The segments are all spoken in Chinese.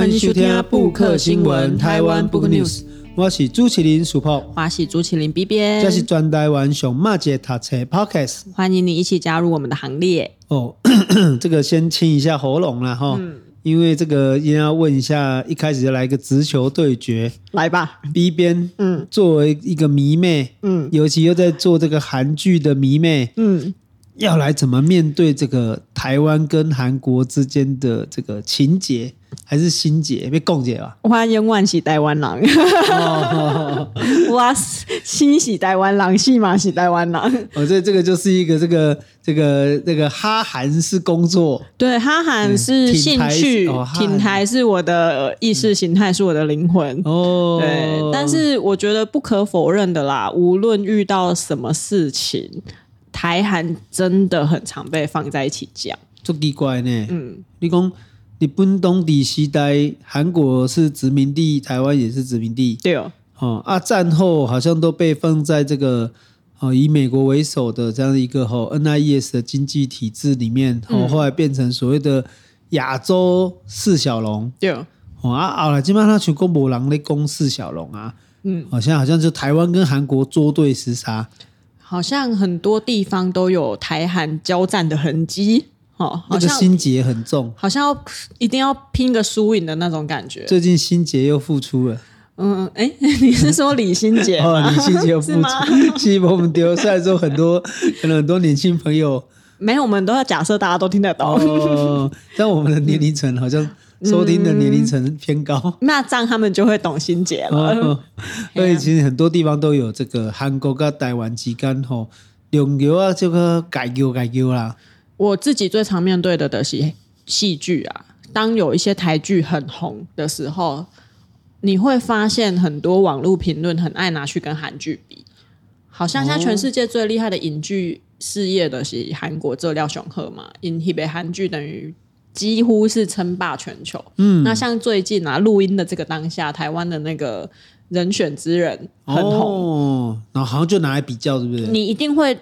欢迎收听布克新闻台湾 Book News，我是朱麒麟 Super，我是朱麒麟 B B，这是专台湾上马街读册 Podcast，欢迎你一起加入我们的行列。哦，这个先清一下喉咙了哈。嗯。因为这个，一定要问一下，一开始就来一个直球对决，来吧。B 边，嗯，作为一个迷妹，嗯，尤其又在做这个韩剧的迷妹，嗯，要来怎么面对这个台湾跟韩国之间的这个情节？还是心结被共结吧。欢迎万喜台湾人，哇，新喜台湾人，戏码喜台湾人。哦，这这个就是一个这个这个这个哈韩是工作，对，哈韩是兴趣，挺台是我的意识形态，是我的灵魂。哦，对，但是我觉得不可否认的啦，无论遇到什么事情，台韩真的很常被放在一起讲，这奇怪呢。嗯，你讲。日本东地西呆，韩国是殖民地，台湾也是殖民地。对哦，哦啊，战后好像都被放在这个哦以美国为首的这样一个哦 NIES 的经济体制里面，哦后来变成所谓的亚洲四小龙。对哦，啊后来基本上全国没人在攻四小龙啊，嗯，好像好像就台湾跟韩国捉对厮杀，好像很多地方都有台韩交战的痕迹。哦，那个心结很重，好像要一定要拼个输赢的那种感觉。最近心结又复出了。嗯，哎，你是说李心洁？哦，李心洁又复出。其实我们丢虽然说很多，可能很多年轻朋友没有，我们都要假设大家都听得懂。哦，但我们的年龄层好像收听的年龄层偏高，嗯、那这样他们就会懂心结了。哦、所以其实很多地方都有这个韩国跟台湾之间吼，用油啊这个改油改油啦。我自己最常面对的的是戏剧啊，当有一些台剧很红的时候，你会发现很多网络评论很爱拿去跟韩剧比，好像现在全世界最厉害的影剧事业的是韩国这廖雄赫嘛，因为韩剧等于几乎是称霸全球。嗯，那像最近啊录音的这个当下，台湾的那个人选之人很红，哦，然后好像就拿来比较，是不是？你一定会。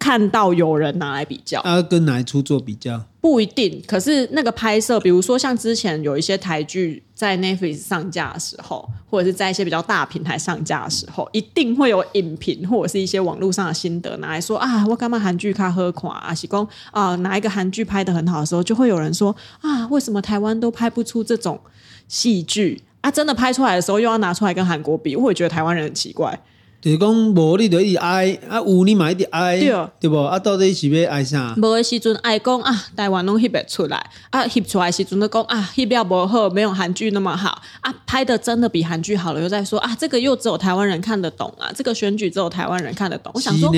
看到有人拿来比较，啊，跟哪一出做比较？不一定。可是那个拍摄，比如说像之前有一些台剧在 Netflix 上架的时候，或者是在一些比较大平台上架的时候，一定会有影评或者是一些网络上的心得拿来说啊，我干嘛韩剧看喝垮啊？喜功啊，哪一个韩剧拍得很好的时候，就会有人说啊，为什么台湾都拍不出这种戏剧啊？真的拍出来的时候，又要拿出来跟韩国比，我会觉得台湾人很奇怪。就是讲无你就一直爱啊，有你嘛一直爱，对，对不？啊，到底是要爱啥？无的时阵爱讲啊，台湾拢翕不出来啊，翕出来时阵都讲啊，翕料不好，没有韩剧那么好啊，拍的真的比韩剧好了，又在说啊，这个又只有台湾人看得懂啊，这个选举只有台湾人看得懂。我想说，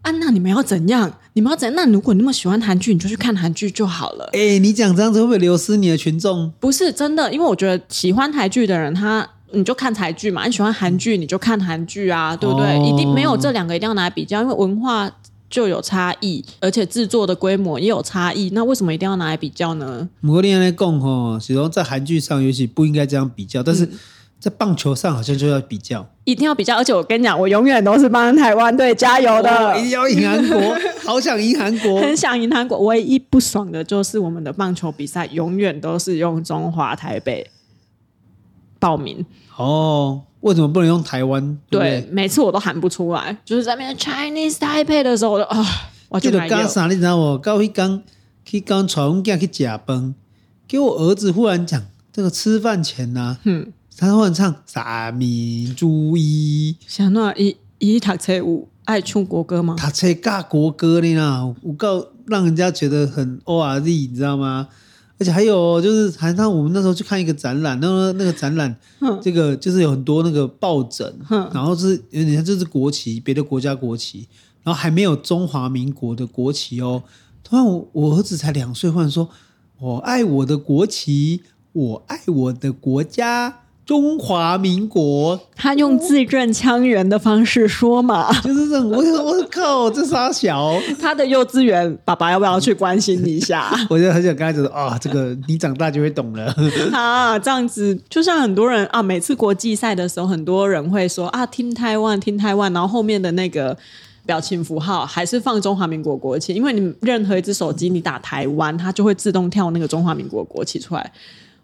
啊，那你们要怎样？你们要怎样？那如果你那么喜欢韩剧，你就去看韩剧就好了。哎、欸，你讲这样子会不会流失你的群众？不是真的，因为我觉得喜欢台剧的人他。你就看台剧嘛，你喜欢韩剧你就看韩剧啊，对不对？哦、一定没有这两个一定要拿来比较，因为文化就有差异，而且制作的规模也有差异。那为什么一定要拿来比较呢？不过另外来讲哈，其实在韩剧上尤其不应该这样比较，但是在棒球上好像就要比较，嗯、一定要比较。而且我跟你讲，我永远都是帮台湾队加油的，哦、一定要赢韩国，好想赢韩国，很想赢韩国。唯一不爽的就是我们的棒球比赛永远都是用中华台北报名。哦，为什么不能用台湾？对，对，每次我都喊不出来，就是在那 Chinese Taipei 的时候，我就啊，我就来干啥？你知道我刚一刚去刚传我家去假崩，给我儿子忽然讲这个吃饭前呢、啊，嗯，他忽然唱三民主义，想那一一读册舞爱唱国歌吗？读册尬国歌呢啦，我告让人家觉得很 O R Z，你知道吗？而且还有就是，好像我们那时候去看一个展览，那个那个展览，这个就是有很多那个抱枕，然后是有点像这是国旗，别的国家国旗，然后还没有中华民国的国旗哦。突然我我儿子才两岁，忽然说：“我爱我的国旗，我爱我的国家。”中华民国，他用字正腔圆的方式说嘛，就是这种。我我靠，这傻小？他的幼稚园爸爸要不要去关心一下？我就很想跟他说啊，这个你长大就会懂了。啊，这样子就像很多人啊，每次国际赛的时候，很多人会说啊，听台湾，听台湾，然后后面的那个表情符号还是放中华民国国旗，因为你任何一只手机你打台湾，它就会自动跳那个中华民国国旗出来。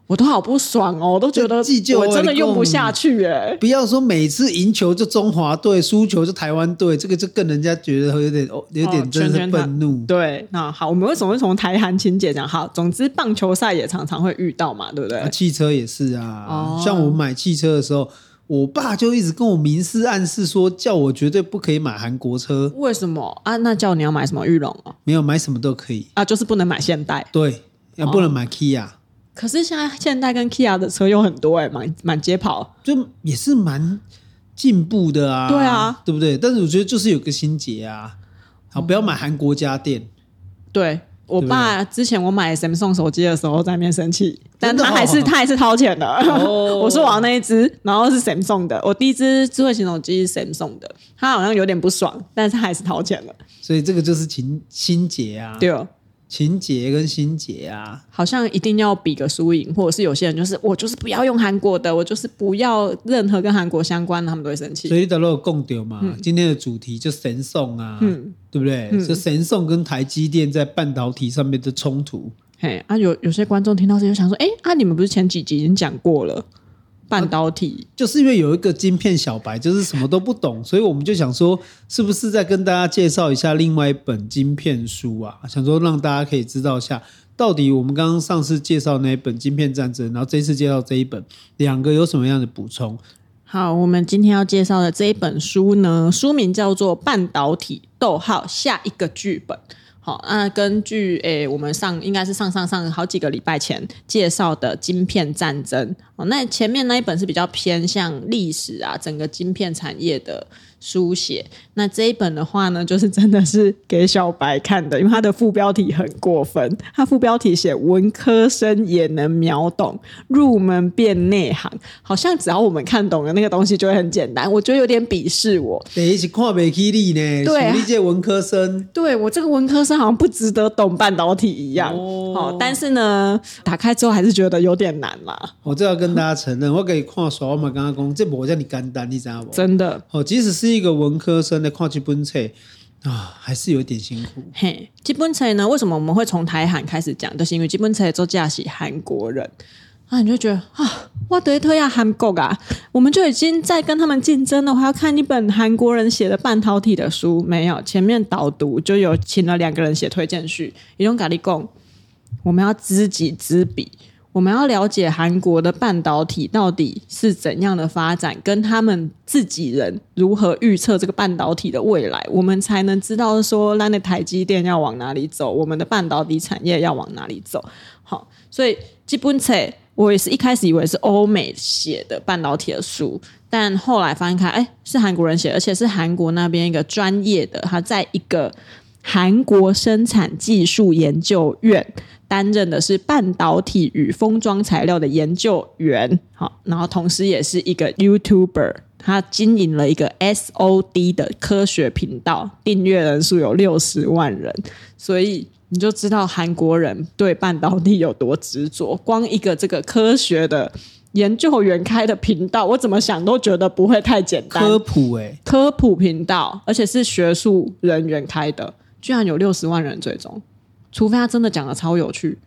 我都好不爽哦，我都觉得我真的用不下去哎。不要说每次赢球就中华队，输球就台湾队，这个就更人家觉得有点哦，有点真的愤怒。对，那好，我们为什么会从台韩情节讲？好，总之棒球赛也常常会遇到嘛，对不对？啊、汽车也是啊，哦、像我买汽车的时候，我爸就一直跟我明示暗示说，叫我绝对不可以买韩国车。为什么啊？那叫你要买什么？玉龙哦？没有买什么都可以啊，就是不能买现代。对，要不能买 Kia。哦可是现在现代跟 Kia 的车又很多哎、欸，满满街跑，就也是蛮进步的啊。对啊，对不对？但是我觉得就是有个心结啊，好，不要买韩国家电。嗯、对我爸之前我买 Samsung 手机的时候在那边生气，但他还是、哦、他还是掏钱的。哦、我说我要那一只，然后是 Samsung 的，我第一只智慧型手机是 Samsung 的，他好像有点不爽，但是他还是掏钱了。所以这个就是情心结啊。对哦。情节跟心结啊，好像一定要比个输赢，或者是有些人就是我就是不要用韩国的，我就是不要任何跟韩国相关的，他们都会生气。所以都有共丢嘛，嗯、今天的主题就神送啊，嗯、对不对？是、嗯、神送跟台积电在半导体上面的冲突。嘿啊，有有些观众听到这就想说，哎啊，你们不是前几集已经讲过了？半导体、啊、就是因为有一个晶片小白，就是什么都不懂，所以我们就想说，是不是再跟大家介绍一下另外一本晶片书啊？想说让大家可以知道一下，到底我们刚刚上次介绍那一本《晶片战争》，然后这次介绍这一本，两个有什么样的补充？好，我们今天要介绍的这一本书呢，书名叫做《半导体：逗号下一个剧本》。好，那根据诶、我们上应该是上上上好几个礼拜前介绍的晶片战争，哦，那前面那一本是比较偏向历史啊，整个晶片产业的。书写，那这一本的话呢，就是真的是给小白看的，因为它的副标题很过分，它副标题写“文科生也能秒懂，入门变内行”，好像只要我们看懂了那个东西就会很简单，我觉得有点鄙视我。等于是看不起你呢？对、啊，理解文科生，对我这个文科生好像不值得懂半导体一样。哦，但是呢，打开之后还是觉得有点难啦。我这要跟大家承认，我给你看耍我嘛，刚刚讲这不叫你简单，你知道不？真的，哦，即使是。一个文科生的看这本册啊，还是有点辛苦。嘿，基本册呢，为什么我们会从台韩开始讲？就是因为基本册作家是韩国人啊，你就觉得啊，哇，德特亚韩国啊，我们就已经在跟他们竞争了。我还要看一本韩国人写的半导体的书，没有前面导读就有请了两个人写推荐序，一种咖喱贡，我们要知己知彼。我们要了解韩国的半导体到底是怎样的发展，跟他们自己人如何预测这个半导体的未来，我们才能知道说，那台积电要往哪里走，我们的半导体产业要往哪里走。好，所以基本册我也是一开始以为是欧美写的半导体的书，但后来翻开，哎，是韩国人写，而且是韩国那边一个专业的，他在一个韩国生产技术研究院。担任的是半导体与封装材料的研究员，好，然后同时也是一个 YouTuber，他经营了一个 SOD 的科学频道，订阅人数有六十万人，所以你就知道韩国人对半导体有多执着。光一个这个科学的研究员开的频道，我怎么想都觉得不会太简单。科普哎，科普频道，而且是学术人员开的，居然有六十万人追踪。除非他真的讲的超有趣，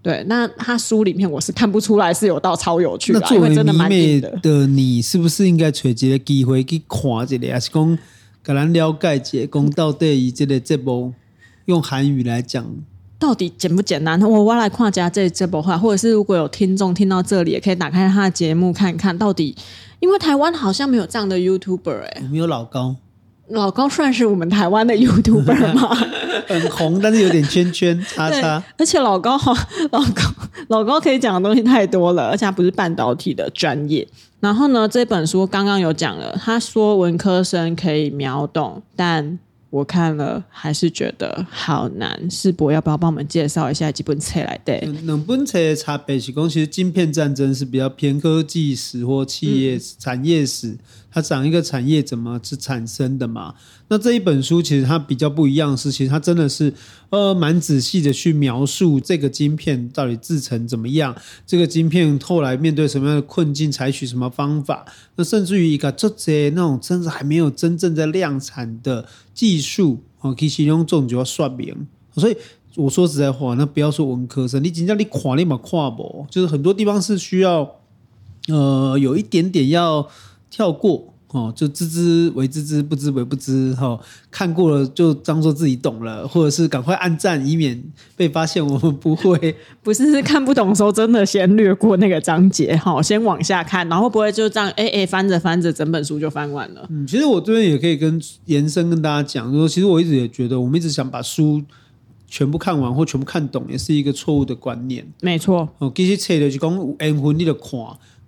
对，那他书里面我是看不出来是有到超有趣的，那作为迷妹的，的你，是不是应该找一个机会去看一下，还是讲给咱了解一下，讲到底以这个这部用韩语来讲，到底简不简单？我我来看一下这这部话，或者是如果有听众听到这里，也可以打开他的节目看看到底，因为台湾好像没有这样的 YouTuber 哎、欸，没有老高。老高算是我们台湾的 YouTuber 吗？很红，但是有点圈圈叉叉。而且老高，老高，老高可以讲的东西太多了，而且他不是半导体的专业。然后呢，这本书刚刚有讲了，他说文科生可以秒懂，但。我看了还是觉得好难。世博要不要帮我们介绍一下几本册来的？两本册的差别是讲，其实晶片战争是比较偏科技史或企业、嗯、产业史，它讲一个产业怎么是产生的嘛。那这一本书其实它比较不一样，是其实它真的是呃蛮仔细的去描述这个晶片到底制成怎么样，这个晶片后来面对什么样的困境，采取什么方法。那甚至于一个这些那种甚至还没有真正在量产的。技术啊，其实用这种就要说明，所以我说实在话，那不要说文科生，你真正你看你嘛看不，就是很多地方是需要，呃，有一点点要跳过。哦，就知之为知之，不知为不知。哈、哦，看过了就当做自己懂了，或者是赶快按赞，以免被发现我们不会。不是，是看不懂的时候，真的先略过那个章节，哈、哦，先往下看，然后不会就这样，哎哎，翻着翻着，整本书就翻完了。嗯，其实我这边也可以跟延伸跟大家讲，说其实我一直也觉得，我们一直想把书全部看完或全部看懂，也是一个错误的观念。没错。哦，其实册的就讲有缘分你就看。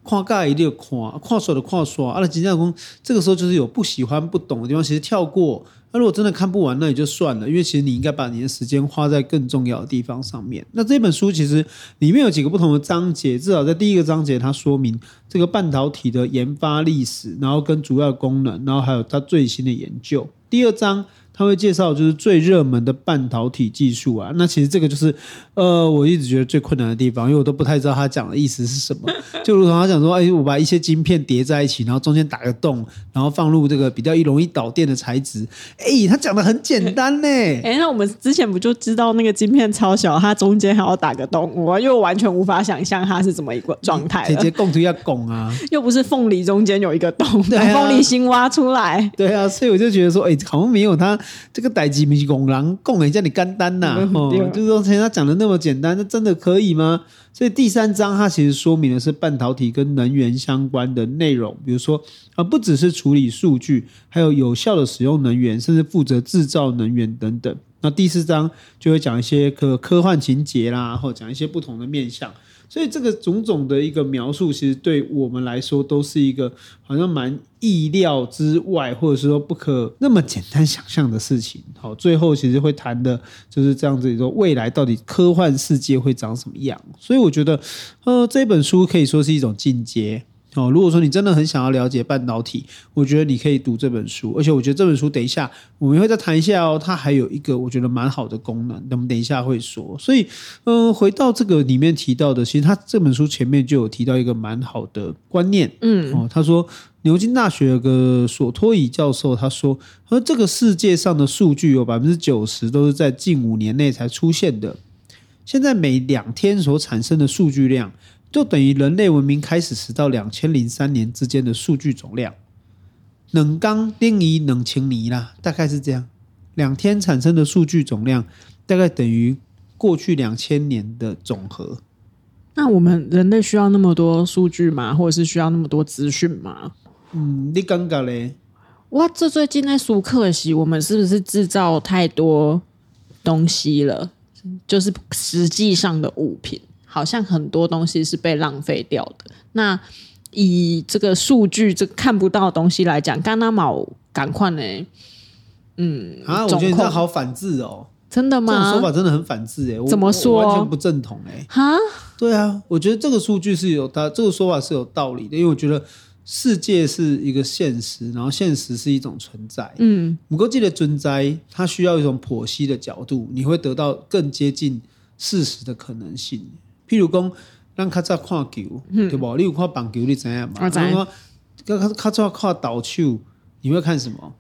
跨界一定要跨，跨刷的跨刷。啊，那金正公这个时候就是有不喜欢、不懂的地方，其实跳过。那如果真的看不完，那也就算了，因为其实你应该把你的时间花在更重要的地方上面。那这本书其实里面有几个不同的章节，至少在第一个章节，它说明这个半导体的研发历史，然后跟主要功能，然后还有它最新的研究。第二章。他会介绍就是最热门的半导体技术啊，那其实这个就是呃，我一直觉得最困难的地方，因为我都不太知道他讲的意思是什么。就如同他讲说，哎，我把一些晶片叠在一起，然后中间打个洞，然后放入这个比较容易导电的材质。哎，他讲的很简单呢。哎，那我们之前不就知道那个晶片超小，它中间还要打个洞，我又完全无法想象它是怎么一个状态。直接供图要拱啊，又不是凤梨中间有一个洞，对啊，把凤梨心挖出来。对啊，所以我就觉得说，哎，好像没有他。这个代志不是讲人讲的这么简单呐、啊哦，就是说像他讲的那么简单，那真的可以吗？所以第三章它其实说明的是半导体跟能源相关的内容，比如说啊，不只是处理数据，还有有效的使用能源，甚至负责制造能源等等。那第四章就会讲一些科科幻情节啦，或讲一些不同的面向。所以这个种种的一个描述，其实对我们来说都是一个好像蛮意料之外，或者是说不可那么简单想象的事情。好，最后其实会谈的就是这样子，说未来到底科幻世界会长什么样。所以我觉得，呃，这本书可以说是一种进阶。哦，如果说你真的很想要了解半导体，我觉得你可以读这本书。而且我觉得这本书等一下我们会再谈一下哦，它还有一个我觉得蛮好的功能，那么等一下会说。所以，嗯、呃，回到这个里面提到的，其实他这本书前面就有提到一个蛮好的观念，嗯，哦，他说牛津大学有个索托伊教授，他说，而这个世界上的数据有百分之九十都是在近五年内才出现的，现在每两天所产生的数据量。就等于人类文明开始时到两千零三年之间的数据总量，冷钢定义冷清泥啦，大概是这样。两天产生的数据总量，大概等于过去两千年的总和。那我们人类需要那么多数据吗？或者是需要那么多资讯吗？嗯，你感觉嘞？哇，这最近在苏克西，我们是不是制造太多东西了？就是实际上的物品。好像很多东西是被浪费掉的。那以这个数据，这个看不到的东西来讲，刚刚毛赶快呢？嗯啊，我觉得这好反智哦。真的吗？这种说法真的很反智哎。怎么说？完全不正统哎。哈？对啊，我觉得这个数据是有它这个说法是有道理的，因为我觉得世界是一个现实，然后现实是一种存在。嗯，不过记得存在，它需要一种剖析的角度，你会得到更接近事实的可能性。譬如讲，咱较早看球，嗯、对无？你有看棒球，你知影嘛？我知。较较较早看投手，你会看什么？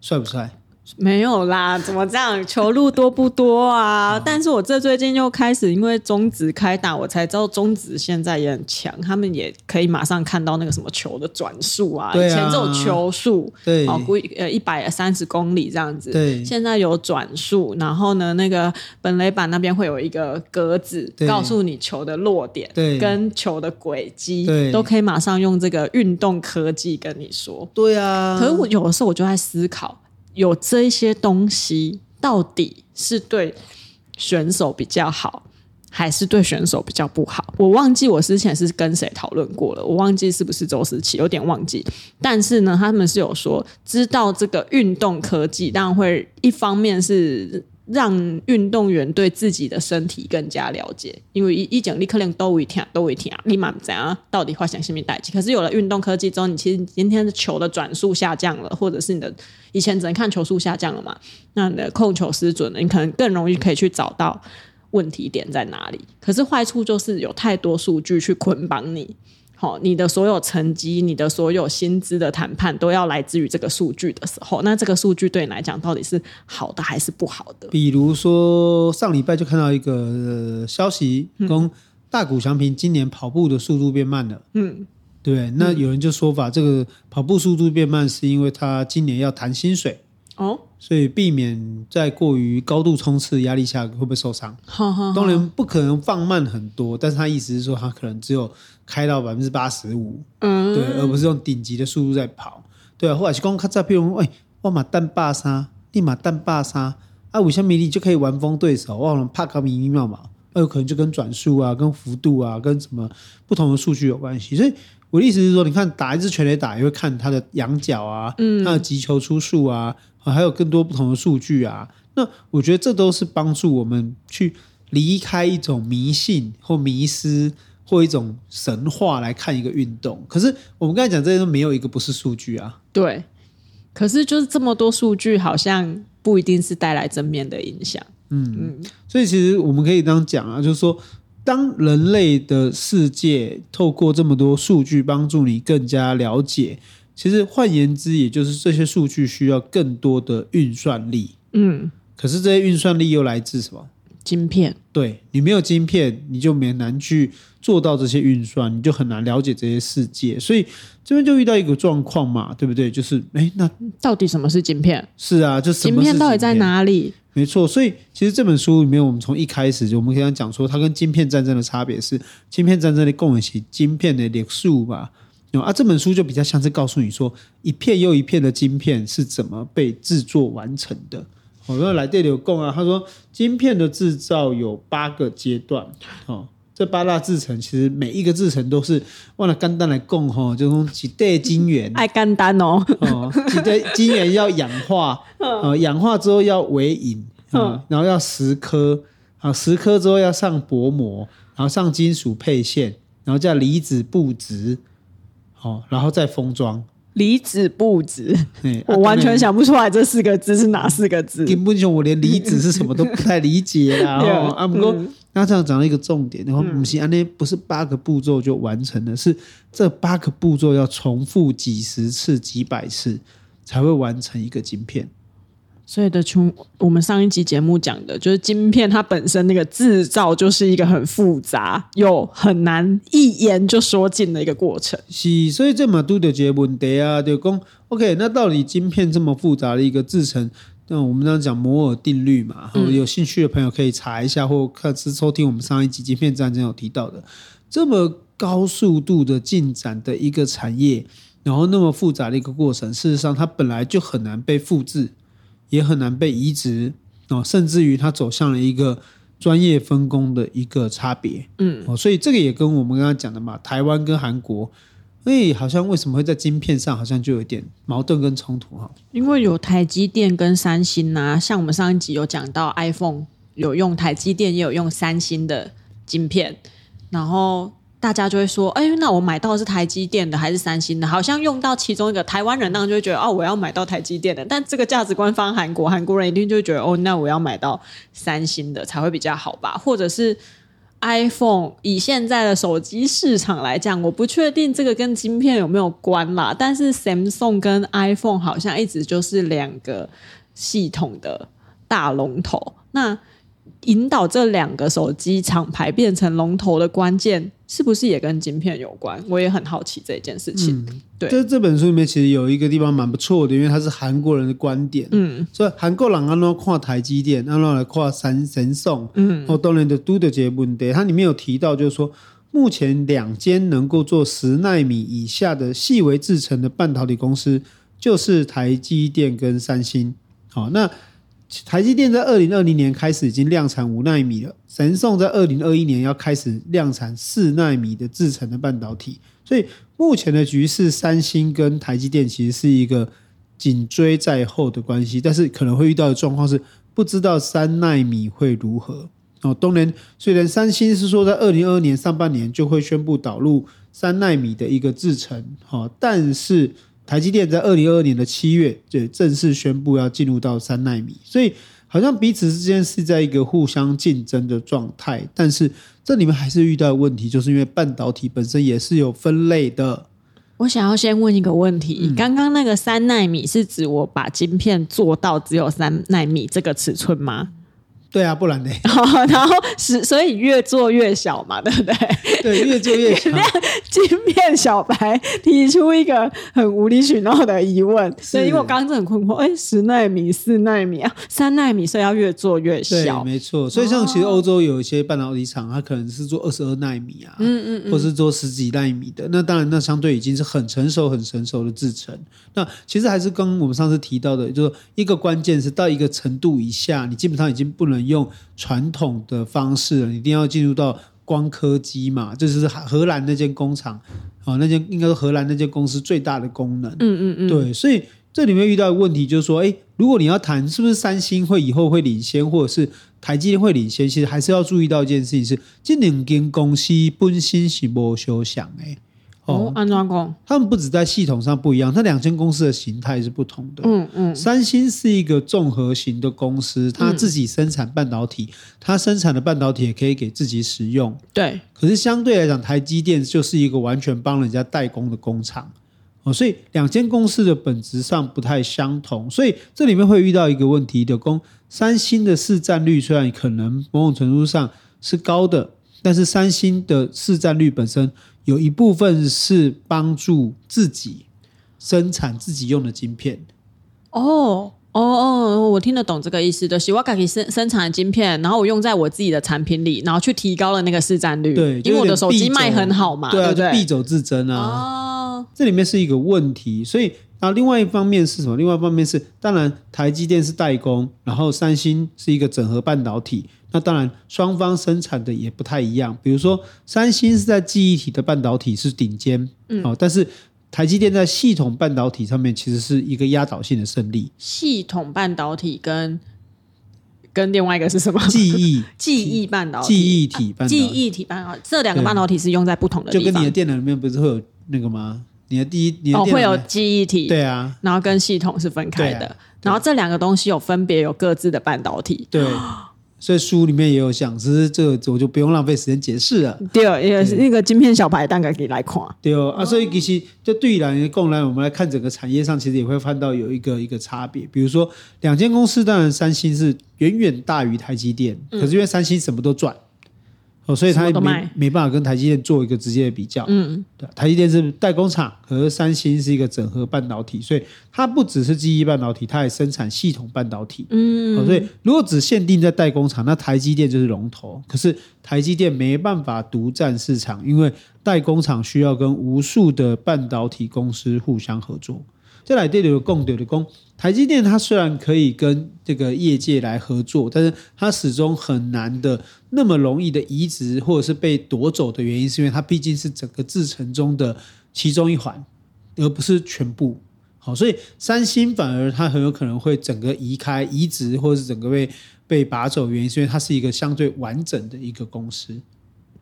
帅不帅？没有啦，怎么这样？球路多不多啊？但是我这最近又开始，因为中职开打，我才知道中职现在也很强，他们也可以马上看到那个什么球的转速啊。以前只有球速，对，哦，估呃一百三十公里这样子。对，现在有转速，然后呢，那个本垒板那边会有一个格子，告诉你球的落点，对，跟球的轨迹，对，都可以马上用这个运动科技跟你说。对啊，可是我有的时候我就在思考。有这一些东西，到底是对选手比较好，还是对选手比较不好？我忘记我之前是跟谁讨论过了，我忘记是不是周思琪，有点忘记。但是呢，他们是有说，知道这个运动科技，当然会一方面是。让运动员对自己的身体更加了解，因为一一讲你可能都会听，都会听，你嘛不知到底发生什么代志。可是有了运动科技之后，你其实今天的球的转速下降了，或者是你的以前只能看球速下降了嘛，那你的控球失准了，你可能更容易可以去找到问题点在哪里。可是坏处就是有太多数据去捆绑你。好，你的所有成绩、你的所有薪资的谈判都要来自于这个数据的时候，那这个数据对你来讲到底是好的还是不好的？比如说上礼拜就看到一个、呃、消息，跟大谷翔平今年跑步的速度变慢了。嗯，对。那有人就说法，这个跑步速度变慢是因为他今年要谈薪水。哦，所以避免在过于高度冲刺压力下会不会受伤？好好好，当然不可能放慢很多，但是他意思是说他可能只有开到百分之八十五，嗯，对，而不是用顶级的速度在跑，对啊。或者是讲较早，比如哎，我马蛋霸杀，立马蛋霸杀，啊，五千米你就可以完封对手，哇，怕个迷迷妙嘛，那有可能就跟转速啊、跟幅度啊、跟什么不同的数据有关系，所以。我的意思是说，你看打一支全垒打，也会看他的仰角啊，嗯，他的击球出数啊，还有更多不同的数据啊。那我觉得这都是帮助我们去离开一种迷信或迷失或一种神话来看一个运动。可是我们刚才讲这些都没有一个不是数据啊。对，可是就是这么多数据，好像不一定是带来正面的影响。嗯嗯，所以其实我们可以这样讲啊，就是说。当人类的世界透过这么多数据帮助你更加了解，其实换言之，也就是这些数据需要更多的运算力。嗯，可是这些运算力又来自什么？晶片。对，你没有晶片，你就没难去做到这些运算，你就很难了解这些世界。所以这边就遇到一个状况嘛，对不对？就是哎，那到底什么是晶片？是啊，就什么是晶片？晶片到底在哪里？没错，所以其实这本书里面，我们从一开始就我们可以讲说，它跟晶片战争的差别是，晶片战争的共有其晶片的历史吧。啊，这本书就比较像是告诉你说，一片又一片的晶片是怎么被制作完成的。我说来电流供啊，他说晶片的制造有八个阶段，哦，这八大制程其实每一个制程都是忘了简单来供哈，就从几代晶圆，爱简单哦，哦，几代晶圆要氧化。呃，氧化之后要微引，啊，然后要蚀刻，啊，蚀刻之后要上薄膜，然后上金属配线，然后叫离子布质，好，然后再封装。离子布质，我完全想不出来这四个字是哪四个字。根本就我连离子是什么都不太理解啦。啊，不过那这样讲到一个重点，然后不是，那不是八个步骤就完成了，是这八个步骤要重复几十次、几百次才会完成一个晶片。所以的，从我们上一集节目讲的，就是晶片它本身那个制造就是一个很复杂又很难一言就说尽的一个过程。是，所以这么多的这些问题啊，就讲 OK，那到底晶片这么复杂的一个制成，那我们刚刚讲摩尔定律嘛，嗯、有兴趣的朋友可以查一下，或看是收听我们上一集晶片战争有提到的，这么高速度的进展的一个产业，然后那么复杂的一个过程，事实上它本来就很难被复制。也很难被移植哦，甚至于它走向了一个专业分工的一个差别，嗯，哦，所以这个也跟我们刚刚讲的嘛，台湾跟韩国，哎，好像为什么会在晶片上好像就有点矛盾跟冲突哈？因为有台积电跟三星呐、啊，像我们上一集有讲到 iPhone 有用台积电，也有用三星的晶片，然后。大家就会说：“哎，那我买到是台积电的还是三星的？好像用到其中一个，台湾人当然就会觉得哦，我要买到台积电的。但这个价值观放韩国，韩国人一定就会觉得哦，那我要买到三星的才会比较好吧？或者是 iPhone，以现在的手机市场来讲，我不确定这个跟晶片有没有关啦。但是 Samsung 跟 iPhone 好像一直就是两个系统的大龙头。那引导这两个手机厂牌变成龙头的关键，是不是也跟晶片有关？我也很好奇这件事情。嗯、对，这这本书里面其实有一个地方蛮不错的，因为它是韩国人的观点。嗯，所以韩国人按照看台积电，按照来看三神送。嗯，哦，当然的都的这问题，它里面有提到，就是说目前两间能够做十纳米以下的细微制程的半导体公司，就是台积电跟三星。好，那。台积电在二零二零年开始已经量产五奈米了，神送在二零二一年要开始量产四奈米的制程的半导体，所以目前的局势，三星跟台积电其实是一个紧追在后的关系，但是可能会遇到的状况是不知道三奈米会如何哦。当然，虽然三星是说在二零二二年上半年就会宣布导入三奈米的一个制程，哈，但是。台积电在二零二二年的七月就正式宣布要进入到三纳米，所以好像彼此之间是在一个互相竞争的状态。但是这里面还是遇到的问题，就是因为半导体本身也是有分类的。我想要先问一个问题：嗯、刚刚那个三纳米是指我把晶片做到只有三纳米这个尺寸吗？对啊，不然呢？然后是所以越做越小嘛，对不对？对，越做越小。金片小白提出一个很无理取闹的疑问，所以因为我刚刚很困惑，哎，十纳米、四纳米啊，三纳米，所以要越做越小，没错。所以像其实欧洲有一些半导体厂，它可能是做二十二奈米啊，嗯嗯嗯，或是做十几纳米的。那当然，那相对已经是很成熟、很成熟的制程。那其实还是跟我们上次提到的，就是一个关键是到一个程度以下，你基本上已经不能。用传统的方式，一定要进入到光刻机嘛？这就是荷兰那间工厂，啊，那间应该是荷兰那间公司最大的功能。嗯嗯嗯，对，所以这里面遇到的问题就是说，哎，如果你要谈是不是三星会以后会领先，或者是台积电会领先，其实还是要注意到一件事情是，这两间公司本身是无相像的。哦，安装工，他们不止在系统上不一样，它两间公司的形态是不同的。嗯嗯，三星是一个综合型的公司，它自己生产半导体，它生产的半导体也可以给自己使用。对，可是相对来讲，台积电就是一个完全帮人家代工的工厂。哦，所以两间公司的本质上不太相同，所以这里面会遇到一个问题的，工三星的市占率虽然可能某种程度上是高的，但是三星的市占率本身。有一部分是帮助自己生产自己用的晶片。哦哦哦，我听得懂这个意思的。是我可以生生产的晶片，然后我用在我自己的产品里，然后去提高了那个市占率。对，因为我的手机卖很好嘛，对啊，对不对？避走自珍啊。哦，这里面是一个问题。所以，那另外一方面是什么？另外一方面是，当然台积电是代工，然后三星是一个整合半导体。那当然，双方生产的也不太一样。比如说，三星是在记忆体的半导体是顶尖，嗯，哦，但是台积电在系统半导体上面其实是一个压倒性的胜利。系统半导体跟跟另外一个是什么？记忆。记忆半导体。记忆体半记忆体半导体。这两个半导体是用在不同的地方。就跟你的电脑里面不是会有那个吗？你的第一，你的哦会有记忆体，对啊，然后跟系统是分开的，啊、然后这两个东西有分别有各自的半导体，对。所以书里面也有讲，只是这个我就不用浪费时间解释了。对，也是那个晶片小白大概可以来看。对哦，啊，所以其实就对于来讲来，我们来看整个产业上，其实也会看到有一个一个差别。比如说，两间公司，当然三星是远远大于台积电，嗯、可是因为三星什么都赚。哦，所以它没没办法跟台积电做一个直接的比较。嗯，对，台积电是代工厂，和三星是一个整合半导体，所以它不只是记忆半导体，它也生产系统半导体。嗯，所以如果只限定在代工厂，那台积电就是龙头。可是台积电没办法独占市场，因为代工厂需要跟无数的半导体公司互相合作。再来第六个共点的工，台积电它虽然可以跟这个业界来合作，但是它始终很难的那么容易的移植或者是被夺走的原因，是因为它毕竟是整个制程中的其中一环，而不是全部。好，所以三星反而它很有可能会整个移开、移植，或者是整个被被拔走原因，是因为它是一个相对完整的一个公司。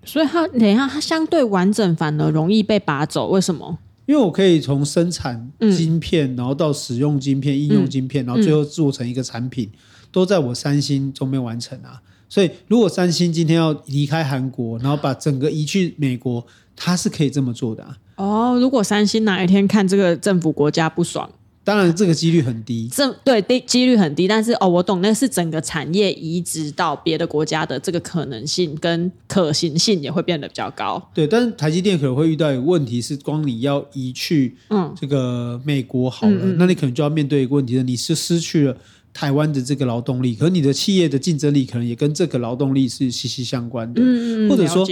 所以它等一下，它相对完整反而容易被拔走，为什么？因为我可以从生产晶片，嗯、然后到使用晶片、应用晶片，嗯、然后最后做成一个产品，嗯、都在我三星中间完成啊。所以，如果三星今天要离开韩国，然后把整个移去美国，它是可以这么做的啊。哦，如果三星哪一天看这个政府国家不爽。当然，这个几率很低。这对低几率很低，但是哦，我懂，那是整个产业移植到别的国家的这个可能性跟可行性也会变得比较高。对，但是台积电可能会遇到一个问题是，光你要移去嗯这个美国好了，嗯嗯、那你可能就要面对一个问题，你是失去了台湾的这个劳动力，可是你的企业的竞争力可能也跟这个劳动力是息息相关的，嗯、或者说。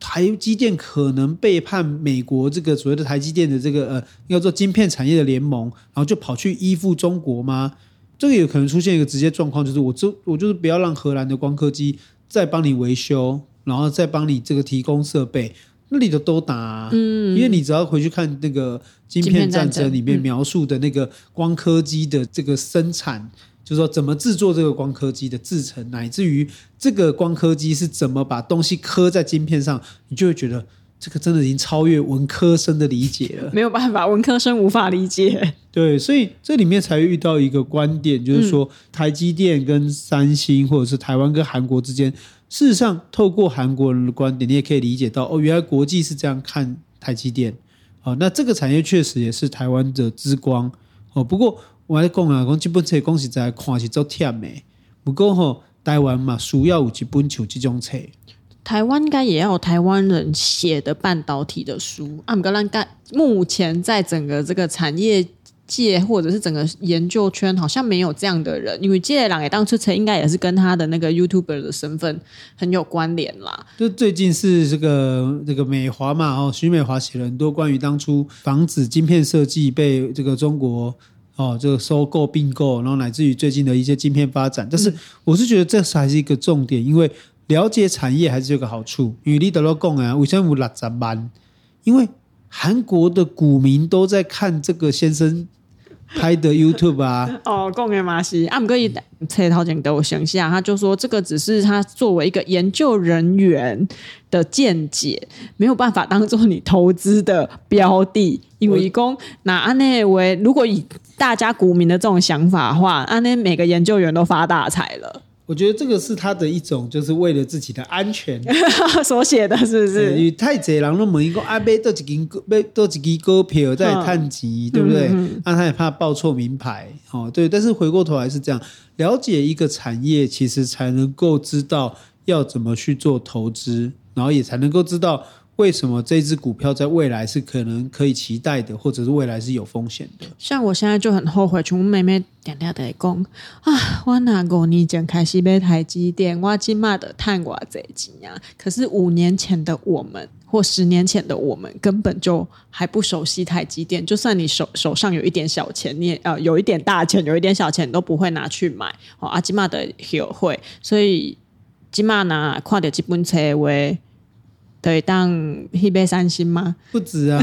台积电可能背叛美国这个所谓的台积电的这个呃，应该说晶片产业的联盟，然后就跑去依附中国吗？这个有可能出现一个直接状况，就是我就我就是不要让荷兰的光刻机再帮你维修，然后再帮你这个提供设备，那里的都打啊，嗯，因为你只要回去看那个晶片战争里面描述的那个光刻机的这个生产。就是说，怎么制作这个光刻机的制成，乃至于这个光刻机是怎么把东西刻在晶片上，你就会觉得这个真的已经超越文科生的理解了。没有办法，文科生无法理解。对，所以这里面才会遇到一个观点，就是说，台积电跟三星，或者是台湾跟韩国之间，事实上，透过韩国人的观点，你也可以理解到，哦，原来国际是这样看台积电。哦，那这个产业确实也是台湾的之光。哦，不过我咧讲啊，讲基本册讲实在看是足忝的。不过吼，台湾嘛，需要有一本像这种册。台湾应该也要有台湾人写的半导体的书。啊，不过咱目前在整个这个产业界或者是整个研究圈，好像没有这样的人。因为这两个当初车应该也是跟他的那个 YouTuber 的身份很有关联啦。就最近是这个这个美华嘛，哦，徐美华写了很多关于当初防止晶片设计被这个中国哦这个收购并购，然后乃至于最近的一些晶片发展。但是我是觉得这才是一个重点，因为。了解产业还是有个好处，因为你得了讲啊，为什么有六十万？因为韩国的股民都在看这个先生拍的 YouTube 啊。哦，讲的嘛是，啊，不过伊车头前都有想下，他就说这个只是他作为一个研究人员的见解，没有办法当做你投资的标的。因为讲那安内为，如果以大家股民的这种想法的话，安内每个研究员都发大财了。我觉得这个是他的一种，就是为了自己的安全 所写的，是不是？与太贼狼那么一个阿贝多几根贝多几根股票在探级，对不对？那、嗯啊、他也怕报错名牌，哦，对。但是回过头来是这样，了解一个产业，其实才能够知道要怎么去做投资，然后也才能够知道。为什么这只股票在未来是可能可以期待的，或者是未来是有风险的？像我现在就很后悔，从妹妹点点的讲啊，我那五年前开始买台积电，我起码的探我这几年。可是五年前的我们，或十年前的我们，根本就还不熟悉台积电。就算你手手上有一点小钱，你也呃有一点大钱，有一点小钱，你都不会拿去买。哦，阿起码的学会，所以起码呢，看到这本车为。对，当一杯三星吗？不止啊，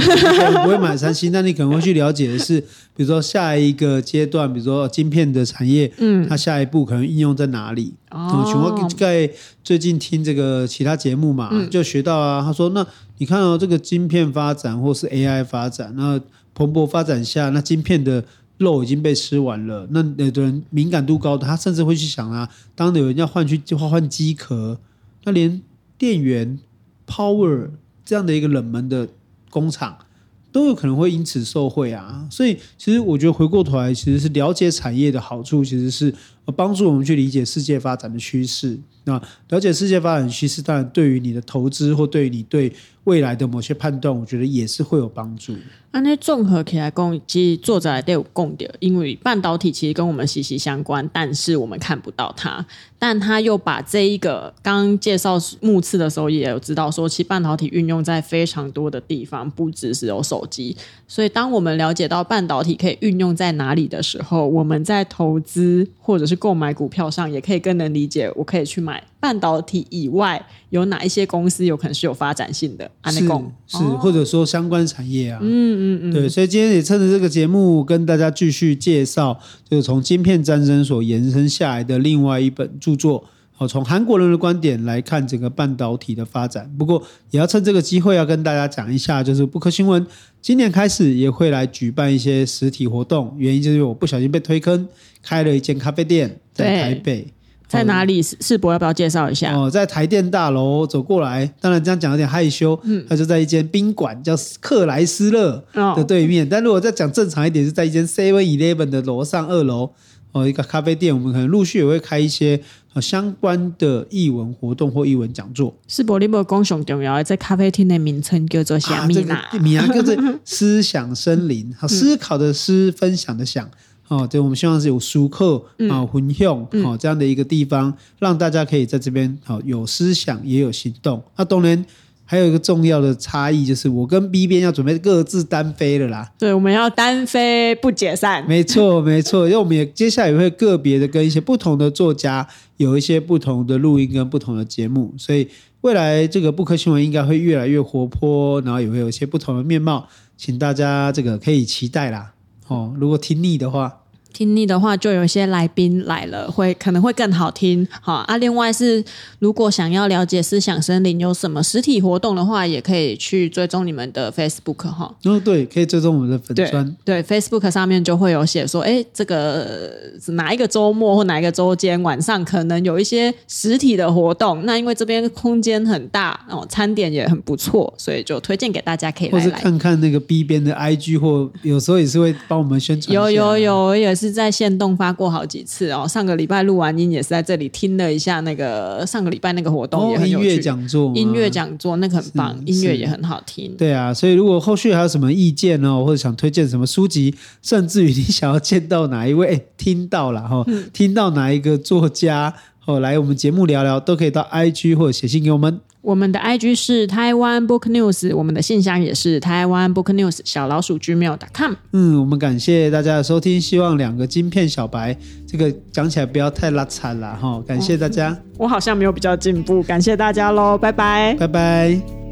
不会买三星，那你可能会去了解的是，比如说下一个阶段，比如说晶片的产业，嗯，它下一步可能应用在哪里？哦，我在最近听这个其他节目嘛，嗯、就学到啊，他说，那你看到、哦、这个晶片发展或是 AI 发展，那蓬勃发展下，那晶片的肉已经被吃完了，那有的人敏感度高的，他甚至会去想啊，当有人要换去就换换机壳，那连电源。Power 这样的一个冷门的工厂，都有可能会因此受惠啊。所以，其实我觉得回过头来，其实是了解产业的好处，其实是帮助我们去理解世界发展的趋势。那了解世界发展趋势，当然对于你的投资或对于你对未来的某些判断，我觉得也是会有帮助。那那综合起来共，其实作者都有共点，因为半导体其实跟我们息息相关，但是我们看不到它。但他又把这一个刚介绍目次的时候，也有知道说，其实半导体运用在非常多的地方，不只是有手机。所以，当我们了解到半导体可以运用在哪里的时候，我们在投资或者是购买股票上，也可以更能理解，我可以去买。半导体以外，有哪一些公司有可能是有发展性的？是是，哦、或者说相关产业啊？嗯嗯嗯，对。所以今天也趁着这个节目，跟大家继续介绍，就是从晶片战争所延伸下来的另外一本著作。好，从韩国人的观点来看整个半导体的发展。不过，也要趁这个机会要跟大家讲一下，就是布克新闻今年开始也会来举办一些实体活动，原因就是我不小心被推坑，开了一间咖啡店在台北。在哪里？世博要不要介绍一下？哦，在台电大楼走过来，当然这样讲有点害羞。嗯，他就在一间宾馆叫克莱斯勒的对面。哦、但如果再讲正常一点，是在一间 Seven Eleven 的楼上二楼哦，一个咖啡店。我们可能陆续也会开一些相关的译文活动或译文讲座。世博，你不讲上重要的在咖啡厅的名称叫做虾米呢？名字叫做思想森林，好，思考的思，分享的享。哦，对，我们希望是有书课啊、混用啊这样的一个地方，让大家可以在这边好有思想，也有行动。那当然还有一个重要的差异，就是我跟 B 边要准备各自单飞了啦。对，我们要单飞不解散。没错，没错，因为我们也接下来也会个别的跟一些不同的作家有一些不同的录音跟不同的节目，所以未来这个不可新闻应该会越来越活泼，然后也会有一些不同的面貌，请大家这个可以期待啦。哦，如果听腻的话，听力的话，就有一些来宾来了，会可能会更好听。好啊，另外是如果想要了解思想森林有什么实体活动的话，也可以去追踪你们的 Facebook 哈。哦，对，可以追踪我们的粉专。对，Facebook 上面就会有写说，哎，这个哪一个周末或哪一个周间晚上可能有一些实体的活动。那因为这边空间很大哦，餐点也很不错，所以就推荐给大家可以来来。或是看看那个 B 边的 IG，或有时候也是会帮我们宣传。有有有，也是。是在线动发过好几次哦。上个礼拜录完音，也是在这里听了一下那个上个礼拜那个活动，也很有趣。音乐讲座，音乐讲座那个很棒，音乐也很好听。对啊，所以如果后续还有什么意见哦，或者想推荐什么书籍，甚至于你想要见到哪一位，听到了哈，嗯、听到哪一个作家哦，来我们节目聊聊，都可以到 IG 或者写信给我们。我们的 IG 是台湾 Book News，我们的信箱也是台湾 Book News 小老鼠 gmail.com。嗯，我们感谢大家的收听，希望两个晶片小白这个讲起来不要太拉惨了哈。感谢大家，我好像没有比较进步，感谢大家喽，拜拜，拜拜。